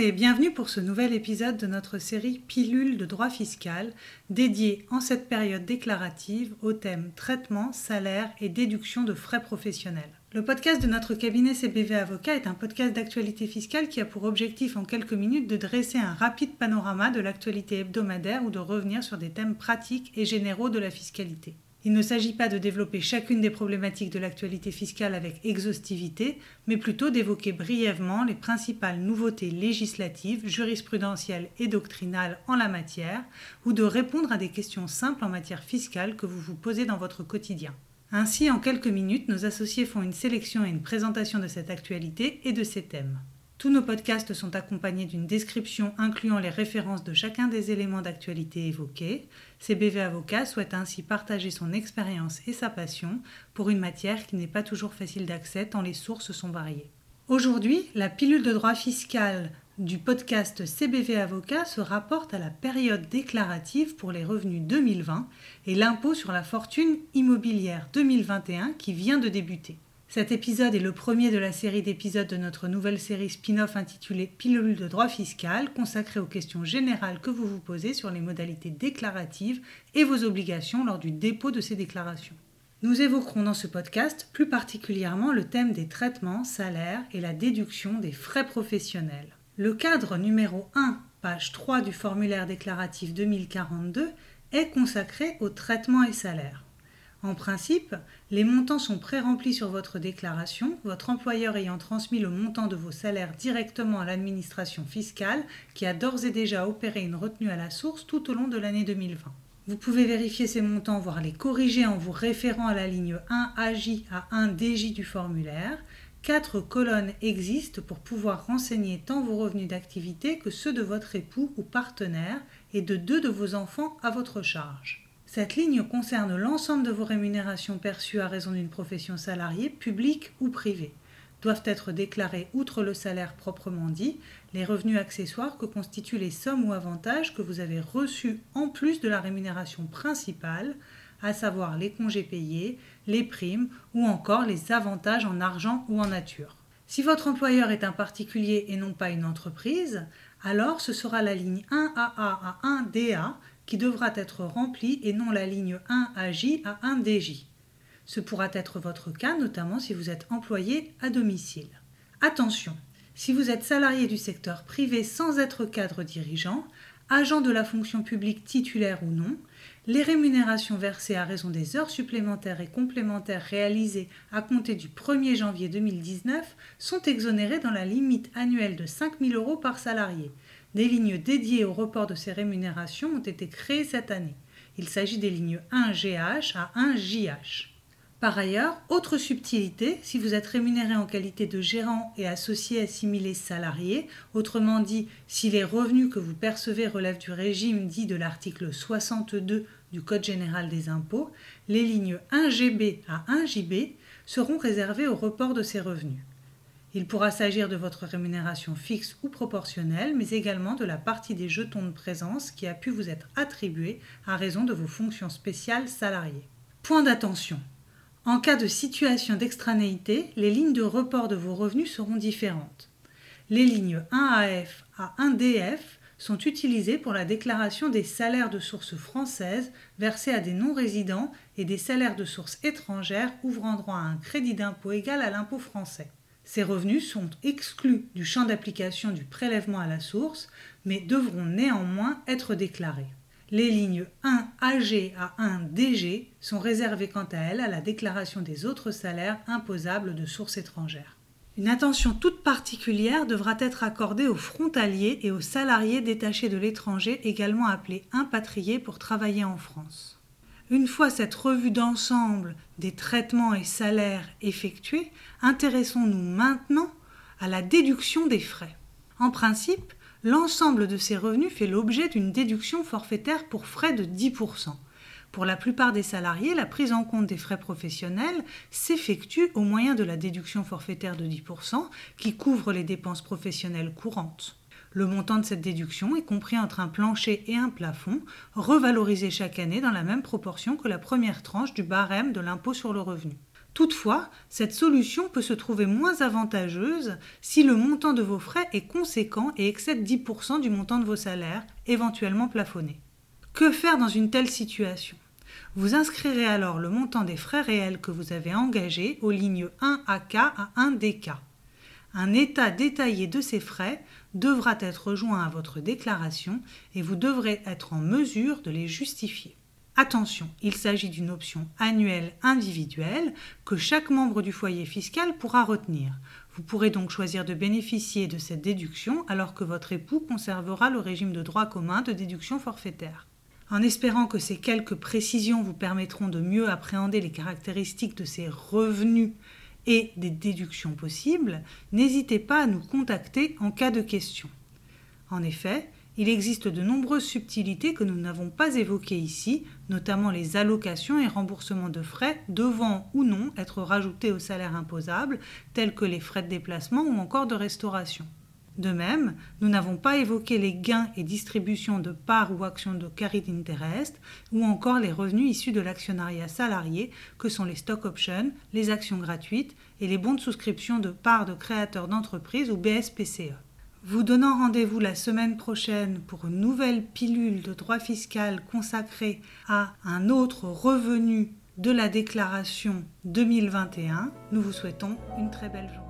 et bienvenue pour ce nouvel épisode de notre série Pilule de droit fiscal dédiée en cette période déclarative au thème traitement, salaire et déduction de frais professionnels. Le podcast de notre cabinet CBV Avocat est un podcast d'actualité fiscale qui a pour objectif en quelques minutes de dresser un rapide panorama de l'actualité hebdomadaire ou de revenir sur des thèmes pratiques et généraux de la fiscalité. Il ne s'agit pas de développer chacune des problématiques de l'actualité fiscale avec exhaustivité, mais plutôt d'évoquer brièvement les principales nouveautés législatives, jurisprudentielles et doctrinales en la matière, ou de répondre à des questions simples en matière fiscale que vous vous posez dans votre quotidien. Ainsi, en quelques minutes, nos associés font une sélection et une présentation de cette actualité et de ces thèmes. Tous nos podcasts sont accompagnés d'une description incluant les références de chacun des éléments d'actualité évoqués. CBV Avocat souhaite ainsi partager son expérience et sa passion pour une matière qui n'est pas toujours facile d'accès tant les sources sont variées. Aujourd'hui, la pilule de droit fiscal du podcast CBV Avocat se rapporte à la période déclarative pour les revenus 2020 et l'impôt sur la fortune immobilière 2021 qui vient de débuter. Cet épisode est le premier de la série d'épisodes de notre nouvelle série spin-off intitulée Pilule de droit fiscal, consacrée aux questions générales que vous vous posez sur les modalités déclaratives et vos obligations lors du dépôt de ces déclarations. Nous évoquerons dans ce podcast plus particulièrement le thème des traitements, salaires et la déduction des frais professionnels. Le cadre numéro 1, page 3 du formulaire déclaratif 2042 est consacré aux traitements et salaires. En principe, les montants sont pré-remplis sur votre déclaration, votre employeur ayant transmis le montant de vos salaires directement à l'administration fiscale qui a d'ores et déjà opéré une retenue à la source tout au long de l'année 2020. Vous pouvez vérifier ces montants, voire les corriger en vous référant à la ligne 1 AJ à 1 DJ du formulaire. Quatre colonnes existent pour pouvoir renseigner tant vos revenus d'activité que ceux de votre époux ou partenaire et de deux de vos enfants à votre charge. Cette ligne concerne l'ensemble de vos rémunérations perçues à raison d'une profession salariée, publique ou privée. Doivent être déclarés, outre le salaire proprement dit, les revenus accessoires que constituent les sommes ou avantages que vous avez reçus en plus de la rémunération principale, à savoir les congés payés, les primes ou encore les avantages en argent ou en nature. Si votre employeur est un particulier et non pas une entreprise, alors ce sera la ligne 1AA à 1DA qui devra être remplie et non la ligne 1 AJ à 1 DJ. Ce pourra être votre cas, notamment si vous êtes employé à domicile. Attention, si vous êtes salarié du secteur privé sans être cadre dirigeant, agent de la fonction publique titulaire ou non, les rémunérations versées à raison des heures supplémentaires et complémentaires réalisées à compter du 1er janvier 2019 sont exonérées dans la limite annuelle de 5 000 euros par salarié, des lignes dédiées au report de ces rémunérations ont été créées cette année. Il s'agit des lignes 1GH à 1JH. Par ailleurs, autre subtilité, si vous êtes rémunéré en qualité de gérant et associé assimilé salarié, autrement dit, si les revenus que vous percevez relèvent du régime dit de l'article 62 du Code général des impôts, les lignes 1GB à 1JB seront réservées au report de ces revenus. Il pourra s'agir de votre rémunération fixe ou proportionnelle, mais également de la partie des jetons de présence qui a pu vous être attribuée à raison de vos fonctions spéciales salariées. Point d'attention. En cas de situation d'extranéité, les lignes de report de vos revenus seront différentes. Les lignes 1AF à 1DF sont utilisées pour la déclaration des salaires de source française versés à des non-résidents et des salaires de source étrangère ouvrant droit à un crédit d'impôt égal à l'impôt français. Ces revenus sont exclus du champ d'application du prélèvement à la source, mais devront néanmoins être déclarés. Les lignes 1 AG à 1 DG sont réservées quant à elles à la déclaration des autres salaires imposables de source étrangère. Une attention toute particulière devra être accordée aux frontaliers et aux salariés détachés de l'étranger, également appelés impatriés pour travailler en France. Une fois cette revue d'ensemble des traitements et salaires effectués, intéressons-nous maintenant à la déduction des frais. En principe, l'ensemble de ces revenus fait l'objet d'une déduction forfaitaire pour frais de 10%. Pour la plupart des salariés, la prise en compte des frais professionnels s'effectue au moyen de la déduction forfaitaire de 10% qui couvre les dépenses professionnelles courantes. Le montant de cette déduction est compris entre un plancher et un plafond, revalorisé chaque année dans la même proportion que la première tranche du barème de l'impôt sur le revenu. Toutefois, cette solution peut se trouver moins avantageuse si le montant de vos frais est conséquent et excède 10% du montant de vos salaires, éventuellement plafonnés. Que faire dans une telle situation? Vous inscrirez alors le montant des frais réels que vous avez engagés aux lignes 1 AK à 1 DK. Un état détaillé de ces frais devra être joint à votre déclaration et vous devrez être en mesure de les justifier. Attention, il s'agit d'une option annuelle individuelle que chaque membre du foyer fiscal pourra retenir. Vous pourrez donc choisir de bénéficier de cette déduction alors que votre époux conservera le régime de droit commun de déduction forfaitaire. En espérant que ces quelques précisions vous permettront de mieux appréhender les caractéristiques de ces revenus et des déductions possibles, n'hésitez pas à nous contacter en cas de question. En effet, il existe de nombreuses subtilités que nous n'avons pas évoquées ici, notamment les allocations et remboursements de frais devant ou non être rajoutés au salaire imposable, tels que les frais de déplacement ou encore de restauration. De même, nous n'avons pas évoqué les gains et distributions de parts ou actions de carry interest ou encore les revenus issus de l'actionnariat salarié que sont les stock options, les actions gratuites et les bons de souscription de parts de créateurs d'entreprise ou BSPCE. Vous donnant rendez-vous la semaine prochaine pour une nouvelle pilule de droit fiscal consacrée à un autre revenu de la déclaration 2021, nous vous souhaitons une très belle journée.